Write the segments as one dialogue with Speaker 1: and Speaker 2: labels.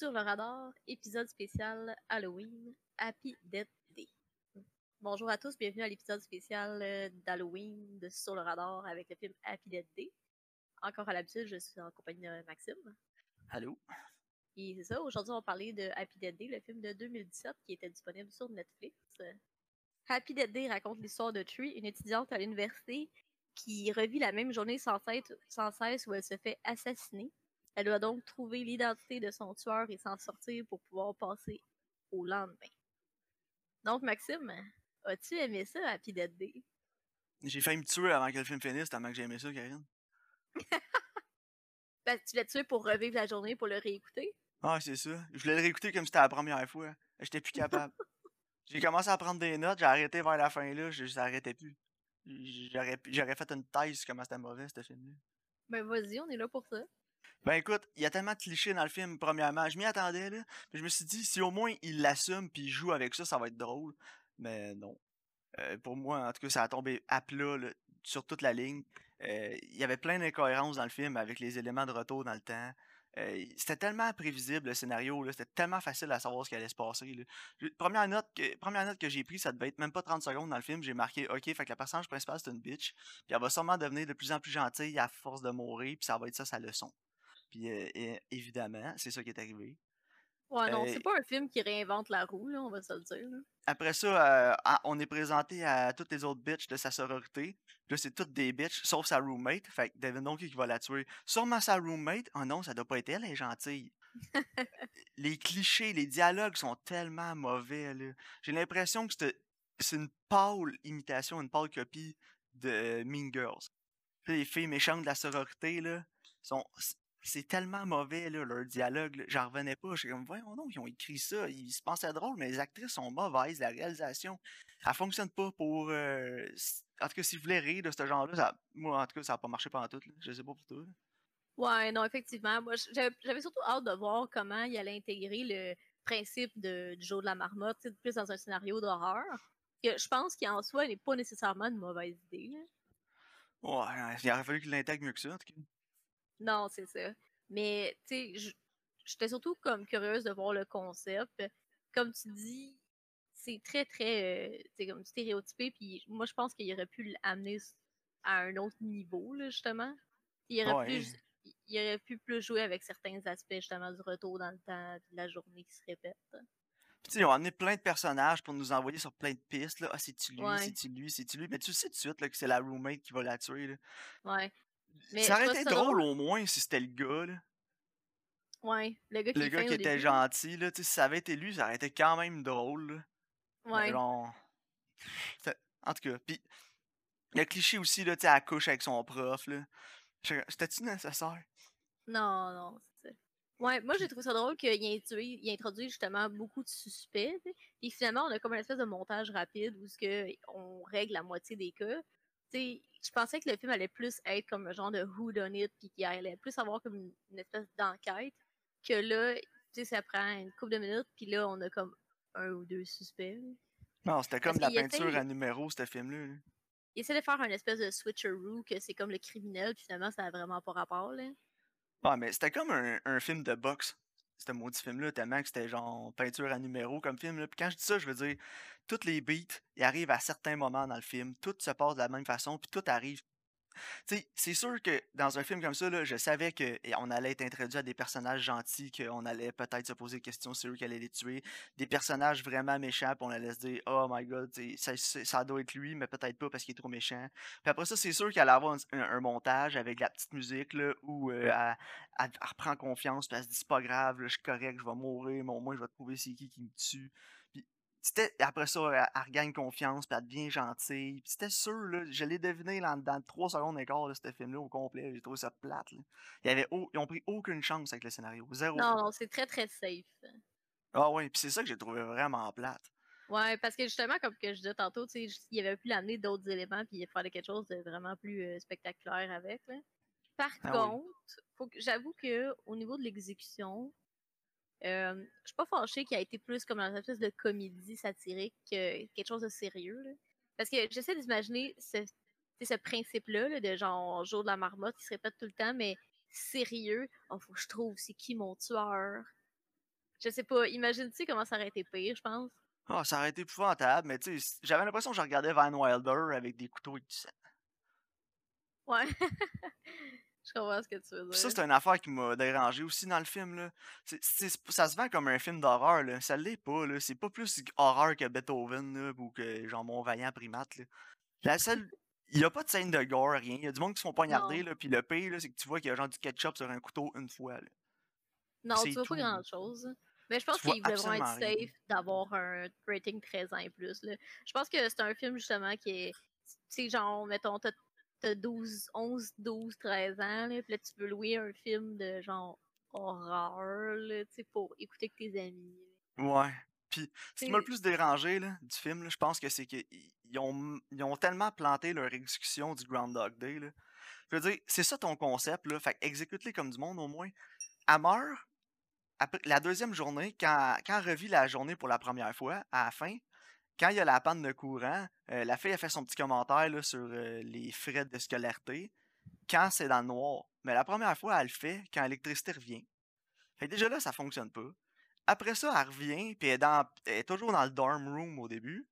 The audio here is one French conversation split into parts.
Speaker 1: Sur le radar, épisode spécial Halloween, Happy Death Day. Bonjour à tous, bienvenue à l'épisode spécial euh, d'Halloween de Sur le radar avec le film Happy Death Day. Encore à l'habitude, je suis en compagnie de Maxime.
Speaker 2: Allô?
Speaker 1: Et c'est ça, aujourd'hui on va parler de Happy Death Day, le film de 2017 qui était disponible sur Netflix. Happy Death Day raconte l'histoire de Tree, une étudiante à l'université qui revit la même journée sans cesse, sans cesse où elle se fait assassiner. Elle doit donc trouver l'identité de son tueur et s'en sortir pour pouvoir passer au lendemain. Donc, Maxime, as-tu aimé ça, Happy Death Day?
Speaker 2: J'ai failli me tuer avant que le film finisse, tellement que j'ai aimé ça, Karine.
Speaker 1: Ben, tu l'as tué pour revivre la journée, pour le réécouter?
Speaker 2: Ah, c'est ça. Je voulais le réécouter comme si c'était la première fois. J'étais plus capable. j'ai commencé à prendre des notes, j'ai arrêté vers la fin là, je n'arrêtais plus. J'aurais j'aurais fait une thèse sur comment c'était mauvais, ce film-là.
Speaker 1: Ben, vas-y, on est là pour ça.
Speaker 2: Ben écoute, il y a tellement de clichés dans le film, premièrement. Je m'y attendais, là. Je me suis dit, si au moins il l'assume puis il joue avec ça, ça va être drôle. Mais non. Euh, pour moi, en tout cas, ça a tombé à plat là, sur toute la ligne. Euh, Il y avait plein d'incohérences dans le film avec les éléments de retour dans le temps. Euh, c'était tellement prévisible le scénario, c'était tellement facile à savoir ce qui allait se passer. Là. Première note que, première note que j'ai prise, ça devait être même pas 30 secondes dans le film. J'ai marqué, OK, fait que la personnage principale, c'est une bitch. Puis elle va sûrement devenir de plus en plus gentille à force de mourir, puis ça va être ça sa leçon. Puis euh, et- évidemment, c'est ça qui est arrivé.
Speaker 1: Ouais, non,
Speaker 2: Euh,
Speaker 1: c'est pas un film qui réinvente la roue, là, on va se le dire. là.
Speaker 2: Après ça, euh, on est présenté à toutes les autres bitches de sa sororité. Là, c'est toutes des bitches, sauf sa roommate. Fait que devine donc qui va la tuer. Sûrement sa roommate. Oh non, ça doit pas être elle, elle est gentille. les clichés, les dialogues sont tellement mauvais, là. J'ai l'impression que c'est une pâle imitation, une pâle copie de Mean Girls. Les filles méchantes de la sororité, là, sont... C'est tellement mauvais, là, leur dialogue. J'en revenais pas. J'étais comme, voyons donc, ils ont écrit ça. Ils se pensaient drôle, mais les actrices sont mauvaises. La réalisation, elle fonctionne pas pour. euh, En tout cas, si je voulais rire de ce genre-là, ça... moi, en tout cas, ça a pas marché pendant tout. Là. Je sais pas pour toi. là.
Speaker 1: Ouais, non, effectivement. Moi, j'avais surtout hâte de voir comment il allait intégrer le principe de, du jour de la marmotte, plus dans un scénario d'horreur. Je pense qu'en soi, n'est pas nécessairement une mauvaise idée. là.
Speaker 2: Ouais, il aurait fallu qu'il l'intègre mieux que ça, en tout cas.
Speaker 1: Non, c'est ça. Mais, tu sais, j'étais surtout comme curieuse de voir le concept. Comme tu dis, c'est très, très, euh, comme stéréotypé. Puis moi, je pense qu'il aurait pu l'amener à un autre niveau, là, justement. Il aurait,
Speaker 2: Ouais.
Speaker 1: pu, il aurait pu plus jouer avec certains aspects, justement, du retour dans le temps, de la journée qui se répète.
Speaker 2: Puis, tu sais, ils ont amené plein de personnages pour nous envoyer sur plein de pistes. Là. Ah, c'est-tu lui,
Speaker 1: Ouais.
Speaker 2: c'est-tu lui, c'est-tu lui? Mais tu sais tout de suite là, que c'est la roommate qui va la tuer. Là.
Speaker 1: Ouais. Mais
Speaker 2: ça aurait été drôle au moins si c'était le gars. Là.
Speaker 1: Ouais. Le gars qui
Speaker 2: Le gars qui était
Speaker 1: début.
Speaker 2: gentil. Là, si ça avait été lui, ça aurait été quand même drôle. Là.
Speaker 1: Ouais.
Speaker 2: genre, En tout cas, puis le cliché aussi, là, tu sais, elle couche avec son prof. là. C'était-tu nécessaire?
Speaker 1: Non, non, c'est ça. Ouais, moi j'ai trouvé ça drôle qu'il il introduit justement beaucoup de suspects. tu sais. Puis finalement, on a comme une espèce de montage rapide où ce que on règle la moitié des cas. Sais, je pensais que le film allait plus être comme un genre de who done it, puis qu'il allait plus avoir comme une, une espèce d'enquête. Que là, tu sais, ça prend une couple de minutes, puis là, on a comme un ou deux suspects.
Speaker 2: Non, c'était comme
Speaker 1: Parce
Speaker 2: la peinture à numéro, ce film-là. là.
Speaker 1: Il essaie de faire un espèce de switcheroo, que c'est comme le criminel, puis finalement, ça a vraiment pas rapport. Là.
Speaker 2: Ouais, mais c'était comme un, un film de boxe, ce maudit film-là, tellement que c'était genre peinture à numéro comme film. Là. Puis quand je dis ça, je veux dire, toutes les beats, ils arrivent à certains moments dans le film, tout se passe de la même façon, puis tout arrive. C'est sûr que dans un film comme ça, là, je savais qu'on allait être introduit à des personnages gentils, qu'on allait peut-être se poser des questions sur eux qui allaient les tuer, des personnages vraiment méchants, puis on allait se dire, oh my god, ça, doit être lui, mais peut-être pas parce qu'il est trop méchant. Puis après ça, c'est sûr qu'il allait avoir un, un- un montage avec la petite musique là, où euh, elle, elle- elle reprend confiance, puis elle se dit c'est pas grave, là, je suis correct, je vais mourir, mais au moins je vais trouver c'est qui qui me tue. C'était après ça, elle, elle regagne confiance, puis elle devient gentille. Puis c'était sûr, là, je l'ai deviné là, dans 3 secondes et quart de ce film-là au complet. J'ai trouvé ça plate. Là. Il y avait au- ils ont pris aucune chance avec le scénario. Zéro.
Speaker 1: Non, non, c'est très très safe.
Speaker 2: Ah ouais, puis c'est ça que j'ai trouvé vraiment plate.
Speaker 1: Ouais, parce que justement, comme que je disais tantôt, tu sais, il avait pu l'amener d'autres éléments puis faire quelque chose de vraiment plus euh, spectaculaire avec. là. Par
Speaker 2: Ah oui.
Speaker 1: contre, j'avoue que au niveau de l'exécution, euh, je suis pas fâchée qu'il a été plus comme dans une espèce de comédie satirique que quelque chose de sérieux. là. Parce que j'essaie d'imaginer ce, principe-là là, de genre jour de la marmotte qui se répète tout le temps, mais sérieux. Oh, faut que je trouve c'est qui mon tueur. Je sais pas, imagine-tu comment ça aurait été pire, je pense?
Speaker 2: Ah, ça aurait été épouvantable, mais tu sais, j'avais l'impression que je regardais Van Wilder avec des couteaux et tout ça.
Speaker 1: Ouais. je comprends ce que tu veux dire.
Speaker 2: Puis ça, c'est une affaire qui m'a dérangé aussi dans le film. Là. Ça se vend comme un film d'horreur. là. Ça l'est pas. là. C'est pas plus horreur que Beethoven là, ou que genre Mon Vaillant Primate. Là. La seule. Il y a pas de scène de gore, rien. Il y a du monde qui se font poignarder. Là, puis le pire, c'est que tu vois qu'il y a genre du ketchup sur un couteau une fois. Là.
Speaker 1: Non, tu vois
Speaker 2: tout,
Speaker 1: pas grand-chose. Mais je pense qu'il voulait vraiment être safe d'avoir un rating 13 ans et plus. Là. Je pense que c'est un film justement qui est. Tu sais, genre, mettons, t'as t'as 12, 11, 12, 13 ans, là, puis là, tu veux louer un film de genre horreur, là, tu sais, pour écouter avec tes amis.
Speaker 2: Ouais. Puis ce qui m'a le plus dérangé là, du film, là, je pense que c'est qu'ils ils ont, ils ont tellement planté leur exécution du Groundhog Day. Là. Je veux dire, c'est ça ton concept. Là, fait exécute-les comme du monde au moins. Elle meurt après la deuxième journée, quand, quand elle revit la journée pour la première fois, à la fin, quand il y a la panne de courant, euh, la fille a fait son petit commentaire là, sur euh, les frais de scolarité quand c'est dans le noir. Mais la première fois, elle le fait quand l'électricité revient. Fait que déjà là, ça fonctionne pas. Après ça, elle revient, puis elle, est dans- elle est toujours dans le dorm room au début,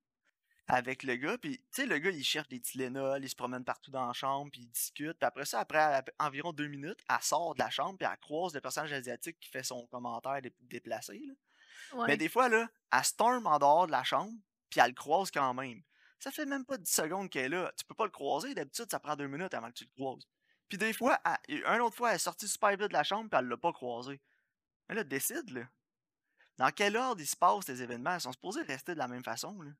Speaker 2: avec le gars, puis tu sais, le gars, il cherche des Tylenol, il se promène partout dans la chambre, puis il discute, puis après ça, après environ deux minutes, elle sort de la chambre, puis elle croise le personnage asiatique qui fait son commentaire dé- déplacé, là.
Speaker 1: Ouais.
Speaker 2: Mais des fois, là, elle storm en dehors de la chambre, puis elle le croise quand même. Ça fait même pas 10 secondes qu'elle est là. Tu peux pas le croiser. D'habitude, ça prend deux minutes avant que tu le croises. Puis des fois, elle- une autre fois, elle est sortie super vite de la chambre, puis elle l'a pas croisé. Mais là, décide, là. Dans quel ordre il se passe les événements? Ils sont supposés rester de la même façon, là.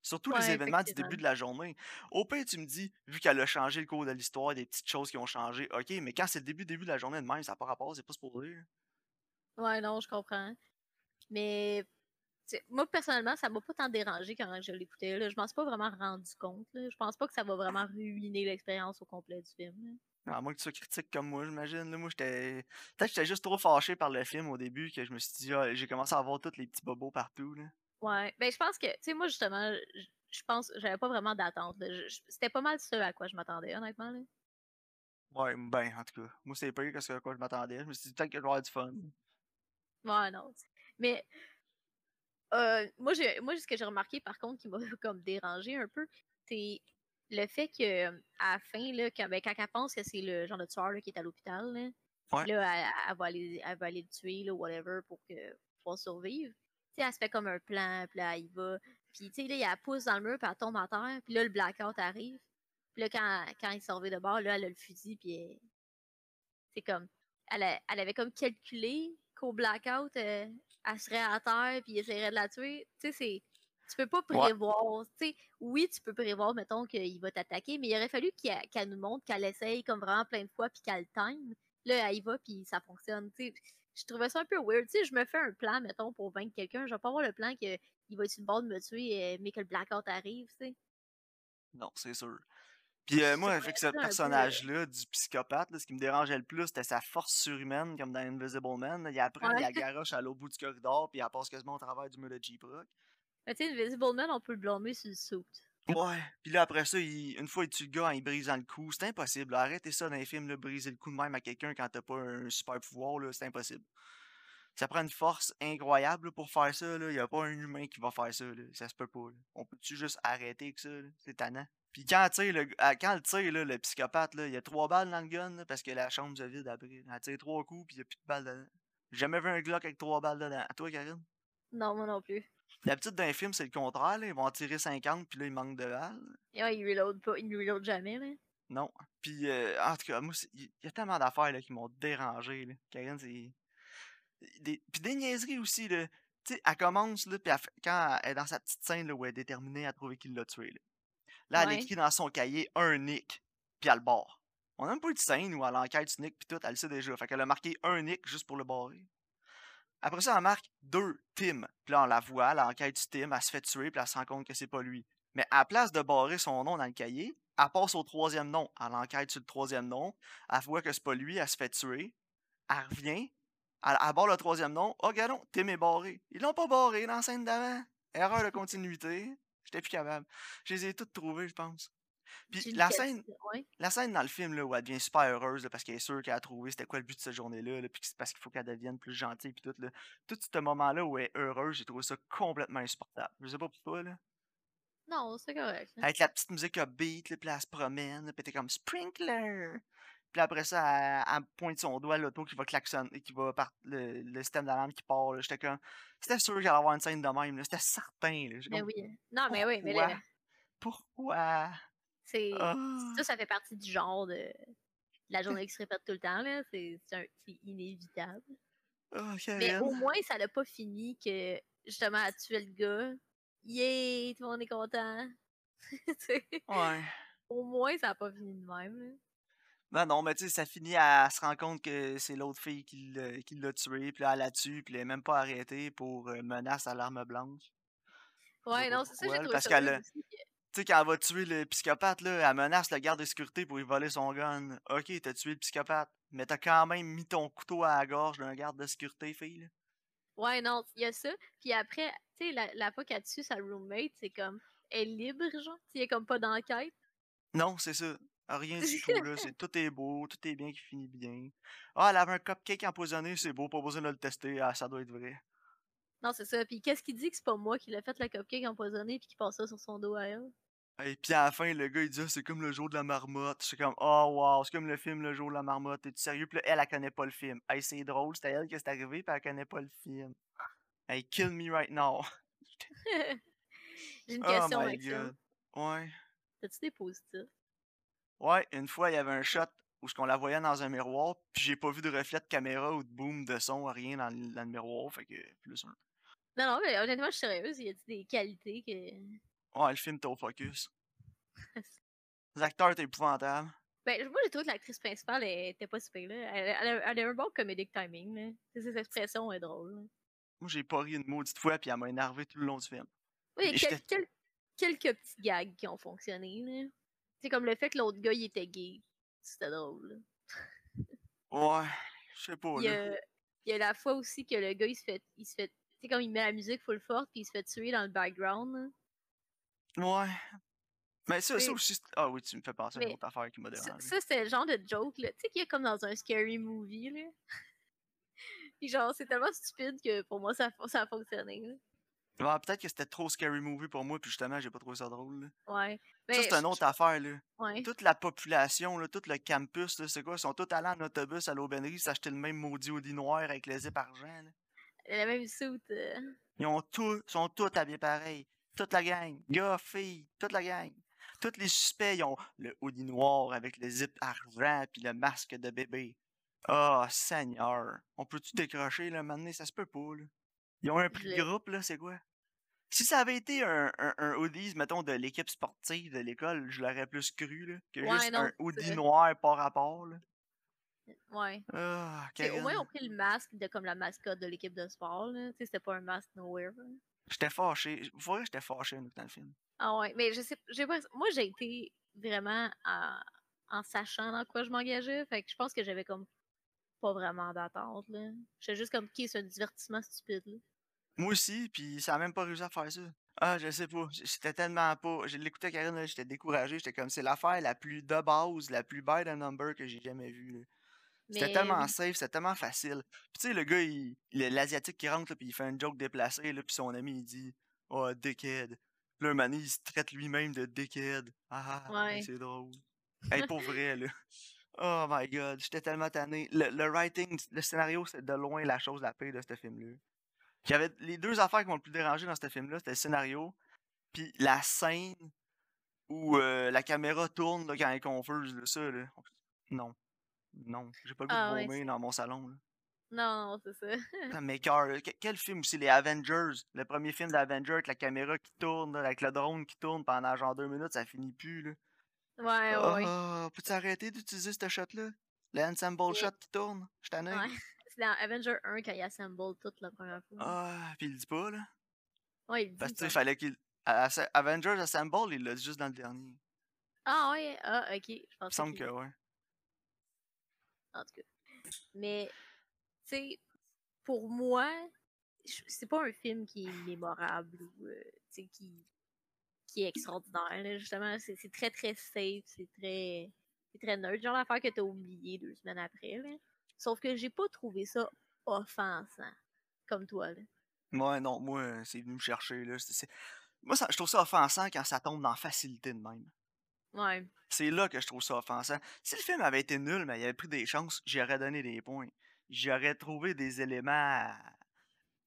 Speaker 2: Surtout les événements du début de la journée. Au pire, tu me dis, vu qu'elle a changé le cours de l'histoire, des petites choses qui ont changé, ok, mais quand c'est le début, début de la journée de même, ça n'a pas rapport, c'est pas supposé. là.
Speaker 1: Ouais, non, je comprends. Mais moi, personnellement, ça m'a pas tant dérangé quand je l'écoutais. Je m'en suis pas vraiment rendu compte. Là. Je pense pas que ça va vraiment ruiner l'expérience au complet du film. là.
Speaker 2: À moins que tu sois critique comme moi, j'imagine. Moi, j'étais. Peut-être que j'étais juste trop fâché par le film au début que je me suis dit, ah, j'ai commencé à voir tous les petits bobos partout. Là.
Speaker 1: Ouais, ben je pense que, tu sais, moi, justement, je pense, j'avais pas vraiment d'attente. C'était pas mal ce à quoi je m'attendais, honnêtement. Là.
Speaker 2: Ouais, ben, en tout cas. Moi, c'est pas que ce à quoi je m'attendais. Je me suis dit, peut-être que je vais avoir du fun.
Speaker 1: Ouais, non. Mais euh, moi, j'ai, moi, ce que j'ai remarqué, par contre, qui m'a comme dérangé un peu, c'est le fait que à la fin, là, quand, ben, quand elle pense que c'est le genre de tueur là, qui est à l'hôpital, là,
Speaker 2: Ouais.
Speaker 1: là, elle, elle va aller, elle va aller le tuer, là, whatever, pour que pour survivre. Elle se fait comme un plan, puis là, il va. Puis, tu sais, là, il la pousse dans le mur, puis elle tombe à terre, puis là, le blackout arrive. Puis là, quand, quand il va de bord, là, elle a le fusil, puis elle- c'est comme. Elle, a- elle avait comme calculé qu'au blackout, euh, elle serait à terre, puis il essaierait de la tuer. Tu sais, c'est. Tu peux pas prévoir. Tu sais, oui, tu peux prévoir, mettons, qu'il va t'attaquer, mais il aurait fallu qu'elle nous montre qu'elle essaye comme vraiment plein de fois, puis qu'elle time. Là, elle y va, puis ça fonctionne. Tu sais, je trouvais ça un peu weird. Tu sais, je me fais un plan, mettons, pour vaincre quelqu'un. Je vais pas avoir le plan qu'il va être le bord de me tuer, euh, mais que le blackout arrive, tu sais.
Speaker 2: Non, c'est sûr. Puis euh, moi, avec ce personnage-là, du psychopathe, là, ce qui me dérangeait le plus, c'était sa force surhumaine, comme dans Invisible Man. là. Il apprend, il
Speaker 1: Ouais.
Speaker 2: la garoche à l'autre bout du corridor, puis elle passe quasiment au travers du mur de Jeep-Rock.
Speaker 1: Mais tu sais, Invisible Man, on peut le blâmer sur le suit.
Speaker 2: Ouais. Puis là, après ça, il- une fois il tue le gars en il brisant le cou. C'est impossible. là. Arrêtez ça dans les films, là, briser le cou de même à quelqu'un quand t'as pas un super pouvoir, c'est impossible. Ça prend une force incroyable là, pour faire ça. Il n'y a pas un humain qui va faire ça. Là. Ça se peut pas. là. On peut-tu juste arrêter avec ça? C'est tannant. Puis quand, le, à- quand le tire, là, le psychopathe, là, il y a trois balles dans le gun là, parce que la chambre se vide après. Elle tire trois coups puis il n'y a plus de balles dedans. J'ai jamais vu un Glock avec trois balles dedans. À toi, Karine?
Speaker 1: Non, moi non plus.
Speaker 2: D'habitude, dans les films, c'est le contraire. là. Ils vont en tirer 50 puis là, il manque de balles.
Speaker 1: Et ouais, il reload pas, il reload jamais, là.
Speaker 2: Non. Puis, euh, en tout cas, moi, il y a tellement d'affaires qui m'ont dérangé. Là. Karine, c'est. Des... Puis des niaiseries aussi. Là. Tu sais, elle commence, là, puis elle quand elle est dans sa petite scène là, où elle est déterminée à trouver qui l'a tué. Là, là elle
Speaker 1: Ouais.
Speaker 2: écrit dans son cahier un Nick, puis elle le barre. On n'a même pas eu de scène où elle enquête sur Nick, puis tout, elle le sait déjà. Fait qu'elle a marqué un Nick juste pour le barrer. Après ça, elle marque deux Tim. Puis là, on la voit, elle enquête sur Tim, elle se fait tuer, puis elle se rend compte que c'est pas lui. Mais à la place de barrer son nom dans le cahier, elle passe au troisième nom. Elle enquête sur le troisième nom, elle voit que c'est pas lui, elle se fait tuer. Elle revient, elle, elle barre le troisième nom. Oh, non, Tim est barré. Ils l'ont pas barré dans la scène d'avant. Erreur de continuité. J'étais plus capable. Je les ai toutes trouvées, je pense. Puis la scène,
Speaker 1: ouais.
Speaker 2: la scène dans le film là, où elle devient super heureuse là, parce qu'elle est sûre qu'elle a trouvé c'était quoi le but de cette journée-là, là, puis parce qu'il faut qu'elle devienne plus gentille puis tout là. Tout ce moment-là où elle est heureuse, j'ai trouvé ça complètement insupportable. Je sais pas pour toi là.
Speaker 1: Non, c'est correct.
Speaker 2: Avec la petite musique upbeat, là, puis elle se promène, puis t'es comme sprinkler. Puis après ça, elle, elle pointe son doigt à l'auto qui va klaxonner, qui va par le, le système d'alarme qui part. J'étais comme, c'était sûr qu'il allait avoir une scène de même. là. C'était certain. là.
Speaker 1: Mais
Speaker 2: comme,
Speaker 1: oui. Non, mais oui, mais là,
Speaker 2: Pourquoi?
Speaker 1: c'est.
Speaker 2: Ah.
Speaker 1: Ça, ça fait partie du genre de. de La journée qui se répète tout le temps, là. C'est un- inévitable.
Speaker 2: Ah,
Speaker 1: Mais au moins, ça n'a pas fini que, justement, à tuer le gars. Yay, tout le monde est content.
Speaker 2: Ouais.
Speaker 1: au moins, ça n'a pas fini de même. là.
Speaker 2: Non, non, mais tu sais, ça finit à se rendre compte que c'est l'autre fille qui l'a tué, puis là, elle la tue, puis elle est même pas arrêtée pour euh, menace à l'arme blanche.
Speaker 1: Ouais, non, c'est ça, j'ai trouvé
Speaker 2: parce qu'elle Tu sais, quand elle va tuer le psychopathe, là, elle menace le garde de sécurité pour lui voler son gun. Ok, t'as tué le psychopathe, mais t'as quand même mis ton couteau à la gorge d'un garde de sécurité, fille. là.
Speaker 1: Ouais, non, il y a ça. Puis après, tu sais, la, la fois qu'elle tue sa roommate, c'est comme, elle est libre, genre. Il y a comme pas d'enquête.
Speaker 2: Non, c'est ça. Rien du tout, là. Tout est beau, tout est bien qui finit bien. Ah, elle avait un cupcake empoisonné, c'est beau, pas besoin de le tester. Ah, ça doit être vrai.
Speaker 1: Non, c'est ça. Puis qu'est-ce qu'il dit que c'est pas moi qui l'a fait le cupcake empoisonné puis qui passe ça sur son dos à elle?
Speaker 2: Et puis à la fin, le gars il dit Ah, c'est comme le jour de la marmotte. C'est comme Oh wow, c'est comme le film Le jour de la marmotte. Es-tu sérieux? Puis là, elle, elle connaît pas le film. Hey, c'est drôle, c'était elle qui est arrivé, puis elle connaît pas le film. Hey, kill me right now.
Speaker 1: J'ai une
Speaker 2: Oh
Speaker 1: question,
Speaker 2: my
Speaker 1: Maxime.
Speaker 2: god. Ouais.
Speaker 1: T'as-tu des positifs?
Speaker 2: Ouais, une fois, il y avait un shot où ce qu'on la voyait dans un miroir, puis j'ai pas vu de reflet de caméra ou de boom de son, rien dans le, dans le miroir, fait que plus un.
Speaker 1: Non, non, mais honnêtement, je suis sérieuse. Y a-tu des qualités que.
Speaker 2: Ouais, le film était au focus. Les acteurs étaient épouvantables.
Speaker 1: Ben, moi, j'ai trouvé que l'actrice principale était pas super, là. Elle, elle, a- elle a un bon comedic timing, là. Ses expressions est drôle. là.
Speaker 2: Moi, j'ai pas ri une maudite fois, puis elle m'a énervé tout le long du film.
Speaker 1: Oui, il y a quel- quel- quelques petits gags qui ont fonctionné, là. C'est comme le fait que l'autre gars, il était gay. C'était drôle.
Speaker 2: Ouais, je sais pas,
Speaker 1: Il y, a, il y a la fois aussi que le gars, il se fait. Il se fait tu sais, comme il met la musique full forte, puis il se fait tuer dans le background.
Speaker 2: Ouais. Mais ça, ça aussi. Ah oui, tu me fais penser à une autre affaire qui m'a dérangé.
Speaker 1: ça, c'est le genre de joke, là. Tu sais, qu'il y a comme dans un scary movie, là. Puis genre, c'est tellement stupide que pour moi, ça, a- ça a fonctionné, là.
Speaker 2: Peut-être que c'était trop scary movie pour moi, puis justement, j'ai pas trouvé ça drôle. là.
Speaker 1: Ouais.
Speaker 2: Ça,
Speaker 1: Mais
Speaker 2: c'est une
Speaker 1: je-
Speaker 2: autre affaire, là.
Speaker 1: Ouais.
Speaker 2: Toute la population, là, tout le campus, là, c'est quoi? Ils sont tous allés en autobus à l'aubainerie s'acheter le même maudit Audi noir avec les zip argent. là.
Speaker 1: Elle a même suit. euh,
Speaker 2: Ils ont tous, sont tous habillés pareil. Toute la gang. Gars, filles, toute la gang. Tous les suspects, ils ont le hoodie noir avec le zip argent puis le masque de bébé. Ah, Seigneur. On peut-tu décrocher, là, maintenant? Ça se peut pas, là. Ils ont un prix de groupe, là, c'est quoi? Si ça avait été un, un, un hoodies, mettons, de l'équipe sportive de l'école, je l'aurais plus cru, là, que
Speaker 1: Ouais,
Speaker 2: juste
Speaker 1: non,
Speaker 2: un hoodie noir par rapport, là.
Speaker 1: Ouais.
Speaker 2: Ah,
Speaker 1: au moins, on pris le masque de comme la mascotte de l'équipe de sport, là. Tu sais, c'était pas un masque nowhere. là.
Speaker 2: J'étais fâché. Vous voyez, j'étais fâché, dans le film.
Speaker 1: Ah ouais, mais je sais, j'ai pas, moi j'ai été vraiment en, en sachant dans quoi je m'engageais, fait que je pense que j'avais comme pas vraiment d'attente là. J'étais juste comme qui c'est un divertissement stupide là?
Speaker 2: Moi aussi, puis ça a même pas réussi à faire ça. Ah, je sais pas. J'étais tellement pas. Je l'écoutais, Karine, j'étais découragé. J'étais comme, c'est l'affaire la plus de base, la plus bad a number que j'ai jamais vue. C'était tellement safe, c'était tellement facile. Puis tu sais, le gars, il- l'Asiatique qui rentre, là, puis il fait une joke déplacée, là, puis son ami, il dit Oh, dickhead. Puis là, un il se traite lui-même de dickhead. Ah, ah, hey,
Speaker 1: Ouais.
Speaker 2: c'est drôle. Hey, pour vrai, là. Oh my god, j'étais tellement tanné. Le, le writing, le scénario, c'est de loin la chose la pire de ce film-là. Les deux affaires qui m'ont le plus dérangé dans ce film-là, c'était le scénario, puis la scène où euh, la caméra tourne là, quand elle est confuse, là, ça, là. Non. Non. J'ai pas le goût
Speaker 1: Ah
Speaker 2: de
Speaker 1: ouais,
Speaker 2: vomir dans mon salon, là.
Speaker 1: non, c'est ça.
Speaker 2: Ça là. Que- Quel film aussi, les Avengers, le premier film d'Avengers avec la caméra qui tourne, là, avec le drone qui tourne pendant genre deux minutes, ça finit plus, là.
Speaker 1: ouais, ouais, ouais.
Speaker 2: Ah, peux-tu arrêter d'utiliser ce shot-là? Le ensemble shot qui tourne? Je t'en ai.
Speaker 1: Ouais. C'est dans Avenger 1 quand il assemble tout la première fois.
Speaker 2: Ah, puis il le dit pas, là.
Speaker 1: Ouais, il
Speaker 2: Parce
Speaker 1: dit
Speaker 2: sais,
Speaker 1: comme-
Speaker 2: fallait qu'il. Avengers Assemble, il l'a dit juste dans le dernier.
Speaker 1: Ah ouais, ah ok, je
Speaker 2: Il me
Speaker 1: pensais
Speaker 2: semble
Speaker 1: qu'il-
Speaker 2: que, ouais.
Speaker 1: en tout cas. Mais, tu sais, pour moi, c'est pas un film qui est mémorable ou, euh, tu sais, qui, qui est extraordinaire. là. Justement, c'est c'est très très safe, c'est très c'est très neutre. Genre l'affaire que t'as oublié deux semaines après. Là. Sauf que j'ai pas trouvé ça offensant comme toi. Là.
Speaker 2: Ouais, non, moi, euh, c'est venu me chercher, là. Moi, ça- je trouve ça offensant quand ça tombe dans facilité de même.
Speaker 1: Ouais.
Speaker 2: C'est là que je trouve ça offensant. Si le film avait été nul, mais il avait pris des chances, j'y aurais donné des points. J'aurais trouvé des éléments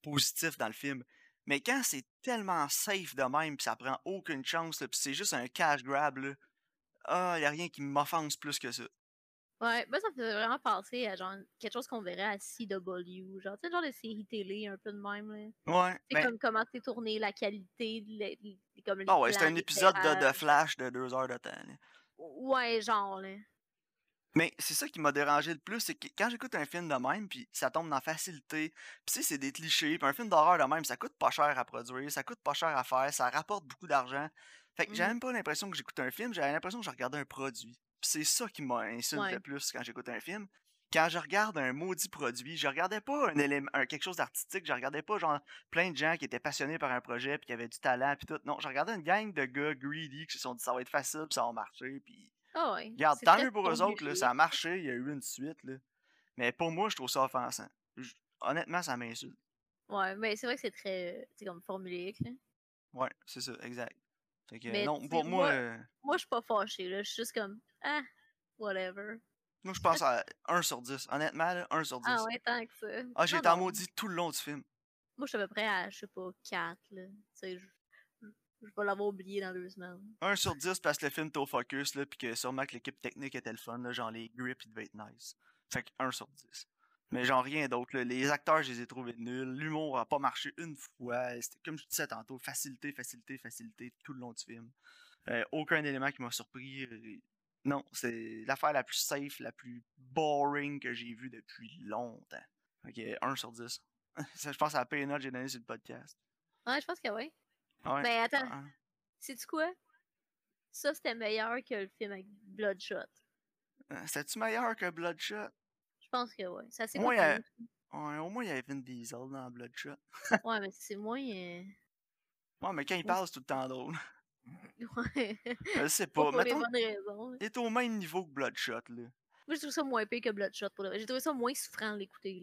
Speaker 2: positifs dans le film. Mais quand c'est tellement safe de même, pis ça prend aucune chance, là, pis c'est juste un cash grab, là, ah, y a rien qui m'offense plus que ça.
Speaker 1: Ouais, moi ça me fait vraiment penser à genre quelque chose qu'on verrait à CW, genre tu sais genre de série télé un peu de même là.
Speaker 2: Ouais,
Speaker 1: C'est
Speaker 2: ben,
Speaker 1: comme comment c'est tourné, la qualité, le- le- comme les
Speaker 2: ah ouais, un épisode de. Flash de deux heures de temps. là.
Speaker 1: Ouais, genre là.
Speaker 2: Mais c'est ça qui m'a dérangé le plus, c'est que quand j'écoute un film de même, puis ça tombe dans facilité, puis c'est des clichés, puis un film d'horreur de même, ça coûte pas cher à produire, ça coûte pas cher à faire, ça rapporte beaucoup d'argent. Fait que j'avais
Speaker 1: Mhm.
Speaker 2: même pas l'impression que j'écoutais un film, j'avais l'impression que je regardais un produit. C'est ça qui m'a insulté
Speaker 1: Ouais.
Speaker 2: le plus quand j'écoute un film. Quand je regarde un maudit produit, je regardais pas un élément, un- quelque chose d'artistique, je regardais pas genre plein de gens qui étaient passionnés par un projet puis qui avaient du talent puis tout. Non, je regardais une gang de gars greedy qui se sont dit ça va être facile puis ça va marcher puis
Speaker 1: Ah ouais.
Speaker 2: Regarde, tant mieux pour eux autres, là,
Speaker 1: formulé.
Speaker 2: ça a marché, il y a eu une suite, là. Mais pour moi, je trouve ça offensant. Je- Honnêtement, ça m'insulte.
Speaker 1: Ouais, mais c'est vrai que c'est très c'est comme formulaique là.
Speaker 2: Ouais, c'est ça, exact. Fait que,
Speaker 1: Mais
Speaker 2: non, pour moi,
Speaker 1: moi-
Speaker 2: euh,
Speaker 1: Moi je suis pas fâchée là, je suis juste comme ah whatever.
Speaker 2: moi, je pense à 1 sur 10. Honnêtement, là, 1 sur 10.
Speaker 1: Ah ouais, tant que ça.
Speaker 2: Ah, j'ai été en maudit tout le long du film.
Speaker 1: Moi je suis à peu près à je sais pas 4 là. Tu sais je je- je vais l'avoir oublié dans deux semaines.
Speaker 2: 1 sur 10 parce que le film était au focus, là, pis que sûrement que l'équipe technique était le fun, là, genre les grips, ils devaient être nice. Fait que 1 sur 10. Mais genre rien d'autre. Les acteurs, je les ai trouvés nuls. L'humour a pas marché une fois. C'était comme je disais tantôt, facilité, facilité, facilité tout le long du film. Euh, aucun élément qui m'a surpris. euh, Non, c'est l'affaire la plus safe, la plus boring que j'ai vue depuis longtemps. Ok, 1 sur 10. Ça, je pense à la pire note que j'ai donnée sur le podcast.
Speaker 1: Ouais, je pense que oui.
Speaker 2: Ouais.
Speaker 1: Mais attends,
Speaker 2: Ah,
Speaker 1: sais-tu quoi? Ça, c'était meilleur que le film avec Bloodshot.
Speaker 2: ah. C'était-tu meilleur que Bloodshot?
Speaker 1: Je pense que oui. Ça c'est
Speaker 2: Moi,
Speaker 1: moins
Speaker 2: euh, Ouais, au moins, il y avait Vin Diesel dans Bloodshot.
Speaker 1: Ouais, mais c'est moins. euh,
Speaker 2: Ouais, mais quand il parle, c'est tout le temps drôle.
Speaker 1: Ouais.
Speaker 2: Je sais
Speaker 1: pas
Speaker 2: pas.
Speaker 1: pour
Speaker 2: Mettons,
Speaker 1: raisons.
Speaker 2: il est au même niveau que Bloodshot, là.
Speaker 1: Moi, je trouve ça moins pire que Bloodshot. Pour le. J'ai trouvé ça moins souffrant de l'écouter.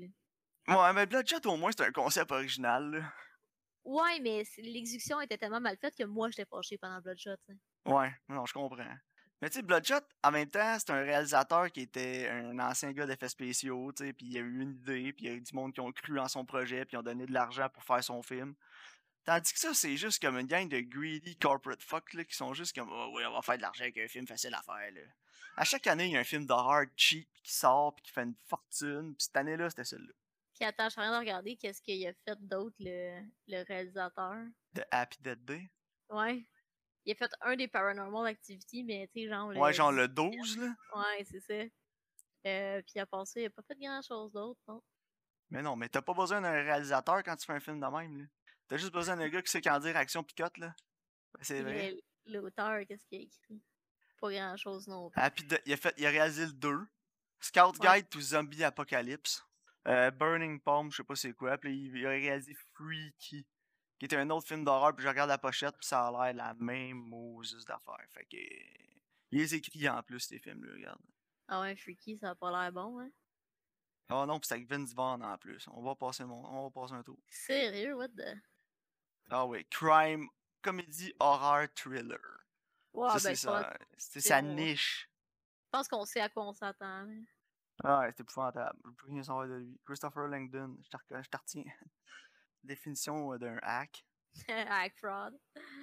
Speaker 1: là.
Speaker 2: Ouais, mais Bloodshot, au moins, c'est un concept original, là.
Speaker 1: Ouais, mais l'exécution était tellement mal faite que moi, j'étais fâchée pendant Bloodshot.
Speaker 2: Ouais, non, je comprends. Mais tu sais, Bloodshot, en même temps, c'est un réalisateur qui était un ancien gars d'effets spéciaux, tu sais, puis il a eu une idée, puis il y a eu du monde qui ont cru en son projet, puis ils ont donné de l'argent pour faire son film. Tandis que ça, c'est juste comme une gang de greedy corporate fuck, là, qui sont juste comme, oh, ouais, on va faire de l'argent avec un film facile à faire, là. À chaque année, il y a un film d'horreur cheap qui sort, puis qui fait une fortune, puis cette année-là, c'était celui-là.
Speaker 1: Puis attends, je suis en train de regarder qu'est-ce qu'il a fait d'autre, le, le réalisateur.
Speaker 2: De Happy Dead Day?
Speaker 1: Ouais. Il a fait un des Paranormal Activity, mais tu sais, genre. Le...
Speaker 2: Ouais, genre le 12, là.
Speaker 1: Ouais, c'est ça. Euh, puis à part ça, il a pas fait grand chose d'autre, non?
Speaker 2: Mais non, mais t'as pas besoin d'un réalisateur quand tu fais un film de même, là. T'as juste besoin d'un gars qui sait quand dire action picote, là. Ben, c'est
Speaker 1: Puis
Speaker 2: vrai.
Speaker 1: L'auteur, qu'est-ce qu'il a écrit? Pas grand chose non plus.
Speaker 2: Happy Dead- il, a fait, il a réalisé le 2. Scout
Speaker 1: Ouais.
Speaker 2: Guide to Zombie Apocalypse. Euh, Burning Palm, je sais pas c'est quoi. Puis il a réalisé Freaky, qui était un autre film d'horreur. Puis je regarde la pochette, puis ça a l'air la même Moses d'affaires. Fait que. Il les écrit en plus, ces films-là, regarde.
Speaker 1: Ah ouais, Freaky, ça a pas l'air bon, hein?
Speaker 2: Oh non, puis c'est avec Vince Vaughn en plus. On va passer, mon... on va passer un tour.
Speaker 1: Sérieux, what the?
Speaker 2: Ah oui, crime, comédie, horror, thriller. Ça,
Speaker 1: ben,
Speaker 2: c'est ça. C'est sa niche.
Speaker 1: je pense qu'on sait à quoi on s'attend. là.
Speaker 2: Ah ouais, c'est épouvantable. Je plus rien savoir de lui. Christopher Langdon, je te retiens. Définition euh, d'un hack.
Speaker 1: Hack fraud.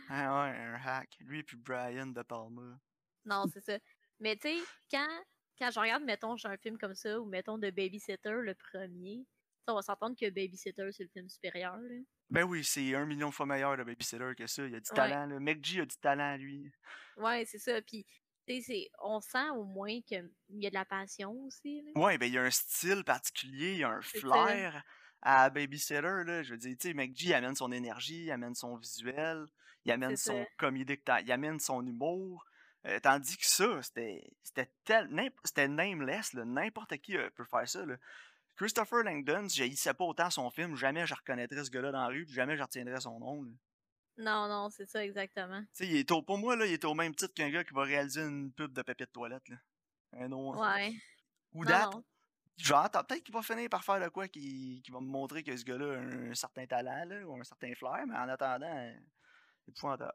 Speaker 2: Ah ouais, un hack. Lui et puis Brian De Palma.
Speaker 1: Non, c'est ça. Mais tu sais, quand, quand je regarde, mettons, j'ai un film comme ça, ou mettons de Babysitter, le premier, on va s'entendre que Babysitter, c'est le film supérieur. Là.
Speaker 2: Ben oui, c'est un million de fois meilleur de Babysitter que ça. Il a du
Speaker 1: Ouais.
Speaker 2: talent, là. McG a du talent, lui.
Speaker 1: Ouais, c'est ça. Puis, on sent au moins qu'il y a de la passion aussi. Là.
Speaker 2: Ouais, ben il y a un style particulier, il y a un
Speaker 1: ça.
Speaker 2: À Babysitter, là. Je veux dire, tu sais, McG il amène son énergie, il amène son visuel, il amène son ta- il amène son humour. Euh, tandis que ça, c'était c'était tel c'était nameless. N'importe qui euh, peut faire ça, là. Christopher Langdon, si j'haïssais pas autant son film, jamais je reconnaîtrais ce gars-là dans la rue, puis jamais je retiendrais son nom, là.
Speaker 1: Non, non, c'est ça exactement.
Speaker 2: Tu sais, il est au- pour moi, là, il est au même titre qu'un gars qui va réaliser une pub de papier de toilette. Là. Un autre.
Speaker 1: Ouais.
Speaker 2: Ou date. Genre, peut-être qu'il va finir par faire de quoi qui, qui va me montrer que ce gars-là a un certain talent là, ou un certain flair, mais en attendant, euh, c'est épouvantable.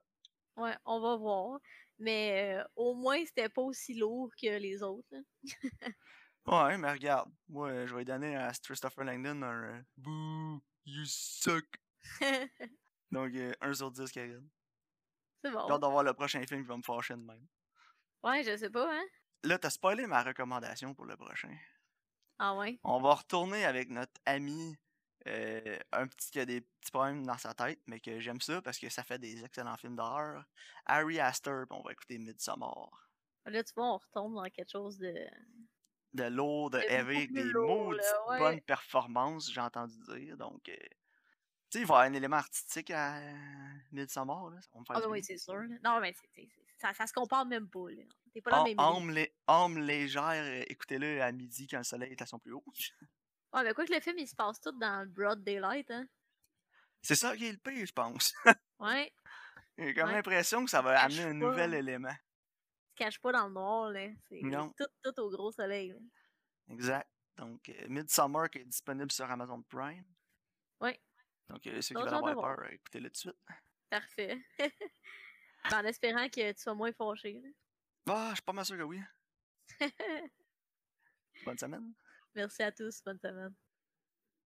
Speaker 1: Ouais, on va voir. Mais euh, au moins, c'était pas aussi lourd que les autres.
Speaker 2: Ouais, mais regarde, moi, je vais donner à Christopher Langdon un euh, Boo, you suck. Donc, euh, 1 sur 10, Karine.
Speaker 1: c'est
Speaker 2: J'ai hâte
Speaker 1: bon.
Speaker 2: d'avoir le prochain film qui va me fâcher de même.
Speaker 1: Ouais, je sais pas, hein?
Speaker 2: Là, t'as spoilé ma recommandation pour le prochain.
Speaker 1: Ah ouais?
Speaker 2: On va retourner avec notre ami, euh, un petit qui a des petits problèmes dans sa tête, mais que j'aime ça parce que ça fait des excellents films d'horreur. Harry Astor, on va écouter Midsommar.
Speaker 1: Là, tu vois, on retombe dans quelque chose de.
Speaker 2: De lourd, de heavy, des maudites
Speaker 1: ouais.
Speaker 2: bonnes performances, j'ai entendu dire. Donc, euh, tu sais, il va y avoir un élément artistique à Midsommar, là. Me
Speaker 1: Ah, oui, c'est sûr. Non, mais ça, ça se compare même pas, là. T'es pas dans
Speaker 2: Am-
Speaker 1: le même rythme.
Speaker 2: Âme, lé- âme légère, euh, écoutez-le à midi quand le soleil est à son plus haut.
Speaker 1: Ouais, mais quoi que le film, il se passe tout dans le broad daylight, hein.
Speaker 2: C'est ça qui est le pire, je pense.
Speaker 1: Ouais.
Speaker 2: J'ai comme
Speaker 1: Ouais.
Speaker 2: l'impression que ça va amener un
Speaker 1: pas.
Speaker 2: nouvel élément.
Speaker 1: Il se cache pas dans le noir, là. C'est tout, tout au gros soleil, là.
Speaker 2: Exact. Donc, euh, Midsummer qui est disponible sur Amazon Prime.
Speaker 1: Ouais.
Speaker 2: Donc, euh, ceux qui veulent avoir
Speaker 1: voir.
Speaker 2: peur, écoutez-le tout de suite.
Speaker 1: Parfait. En espérant que tu sois moins fâché, là.
Speaker 2: Ah, je suis pas mal sûr que oui. Bonne semaine.
Speaker 1: Merci à tous. Bonne semaine.